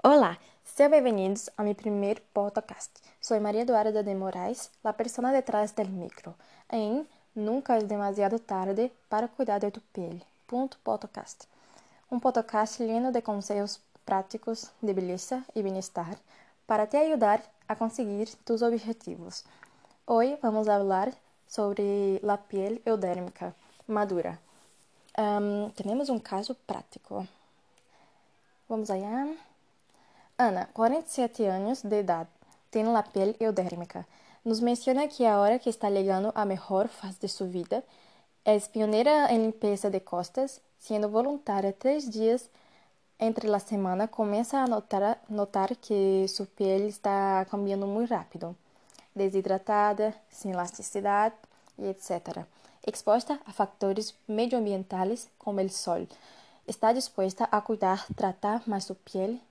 Olá, sejam bem-vindos a meu primeiro podcast. Sou Maria Eduarda de Moraes, a persona detrás del micro, em Nunca é demasiado tarde para cuidar de tu pele. Ponto podcast. Um podcast lleno de conselhos práticos de beleza e bem-estar para te ajudar a conseguir tus objetivos. Hoje vamos falar sobre a pele eudérmica madura. Um, temos um caso prático. Vamos allá. Ana, 47 anos de idade, tem a pele eudérmica. Nos menciona que agora que está chegando a melhor fase de sua vida, é pioneira em limpeza de costas, sendo voluntária três dias entre a semana, começa a notar, notar que sua pele está cambiando muito rápido, desidratada, sem elasticidade etc. Exposta a fatores medioambientais como o sol, está disposta a cuidar, tratar mais sua pele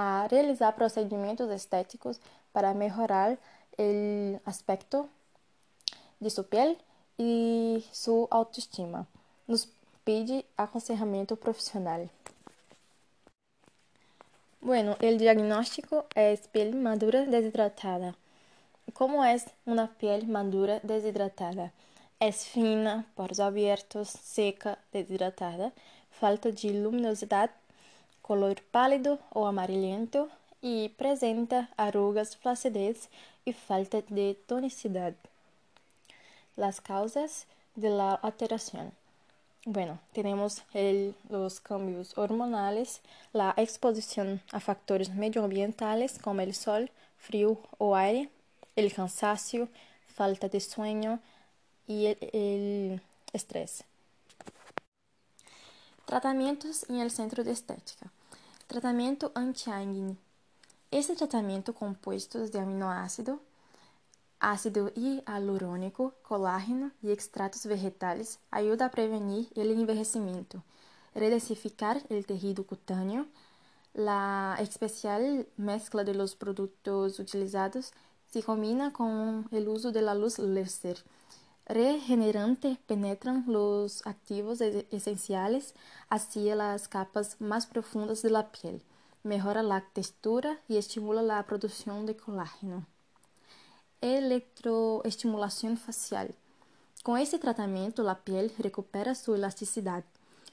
a realizar procedimentos estéticos para melhorar o aspecto de sua pele e sua autoestima. Nos pede aconselhamento profissional. Bueno, o diagnóstico é pele madura desidratada. Como é uma pele madura desidratada? É fina, poros abertos, seca, desidratada, falta de luminosidade color pálido ou amarelento e apresenta arrugas, flacidez e falta de tonicidade. Las causas de la alteración. Bueno, tenemos el, los cambios hormonales, la exposición a factores medioambientales como el sol, frío o aire, el cansancio, falta de sueño y el estrés. Tratamentos em el centro de estética. Tratamento anti-acne. Esse tratamento composto de aminoácido, ácido hialurônico, colágeno e extratos vegetais ajuda a prevenir o envelhecimento, redensificar o tecido cutâneo. A especial mezcla de los produtos utilizados se combina com o uso de la luz láser regenerante penetran los activos esenciales hacia las capas más profundas de la piel, mejora la textura y estimula la producción de colágeno. Electroestimulación facial. Com esse tratamento, a pele recupera sua elasticidade,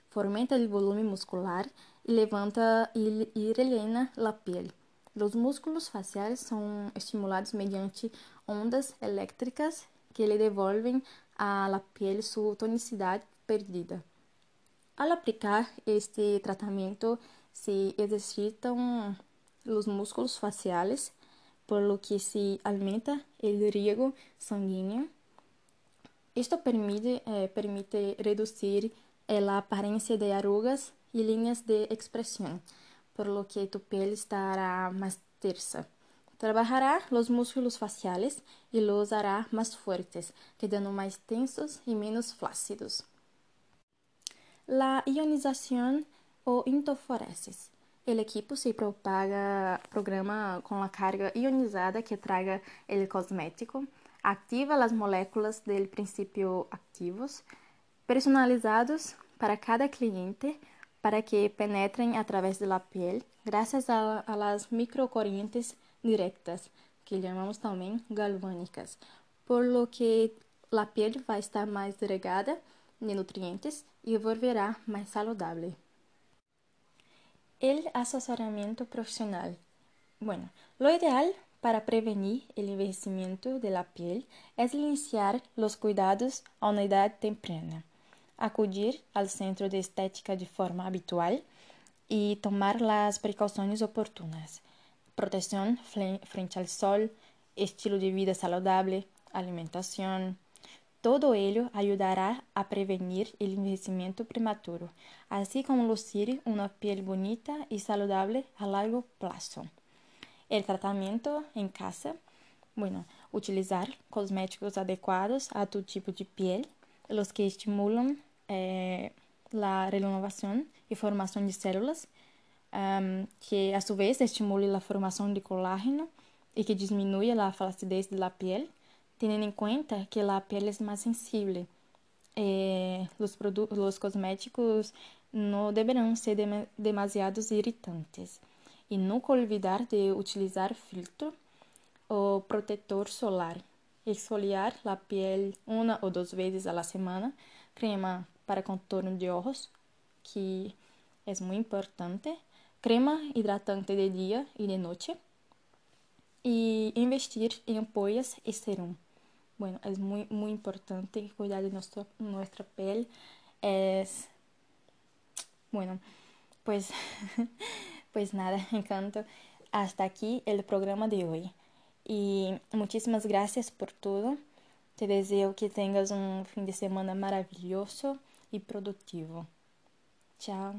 fomenta o volume muscular e levanta e relena a pele. Os músculos faciais são estimulados mediante ondas elétricas que lhe devolvem la piel sua tonicidade perdida. Al aplicar este tratamento, se exercitam os músculos faciais, por lo que se aumenta o riego sanguíneo. Isto permite, eh, permite reduzir a aparência de arrugas e linhas de expressão, por lo que tu pele estará mais tersa. Trabajará los músculos faciales y los hará más fuertes, quedando más tensos y menos flácidos. La ionización o interferencias. El equipo se propaga, programa com a carga ionizada que traga el cosmético, ativa as moléculas del princípio activos, personalizados para cada cliente para que penetrem através da pele, graças a, a las microcorrientes directas, que chamamos também galvânicas, por lo que a pele vai estar mais regada de nutrientes e volverá mais saudável. El assessoramento profissional. Bueno, lo ideal para prevenir o envelhecimento de la piel é iniciar os cuidados a uma idade temprana, acudir ao centro de estética de forma habitual e tomar as precauções oportunas protección frente al sol, estilo de vida saludable, alimentación. Todo ello ayudará a prevenir el envejecimiento prematuro, así como lucir una piel bonita y saludable a largo plazo. El tratamiento en casa, bueno, utilizar cosméticos adecuados a tu tipo de piel, los que estimulan eh, la renovación y formación de células um, que a su vez estimule a formação de colágeno e que diminui a flacidez da pele, tendo em conta que a pele é mais sensível. Eh, os, os cosméticos não deverão ser dem demasiados irritantes. Y nunca olvidar de utilizar filtro o protector solar. Exfoliar la piel una o dos veces a la semana. Crema para contorno de ojos, que es muy importante. Crema hidratante de día y de noche. Y investir en ampollas y serum. Bueno, es muy, muy importante cuidar de nuestro, nuestra piel. Es, bueno, pues, pues nada, encanto. Hasta aquí el programa de hoy. Y muchísimas gracias por todo. Te deseo que tengas un fin de semana maravilloso y productivo. Chao.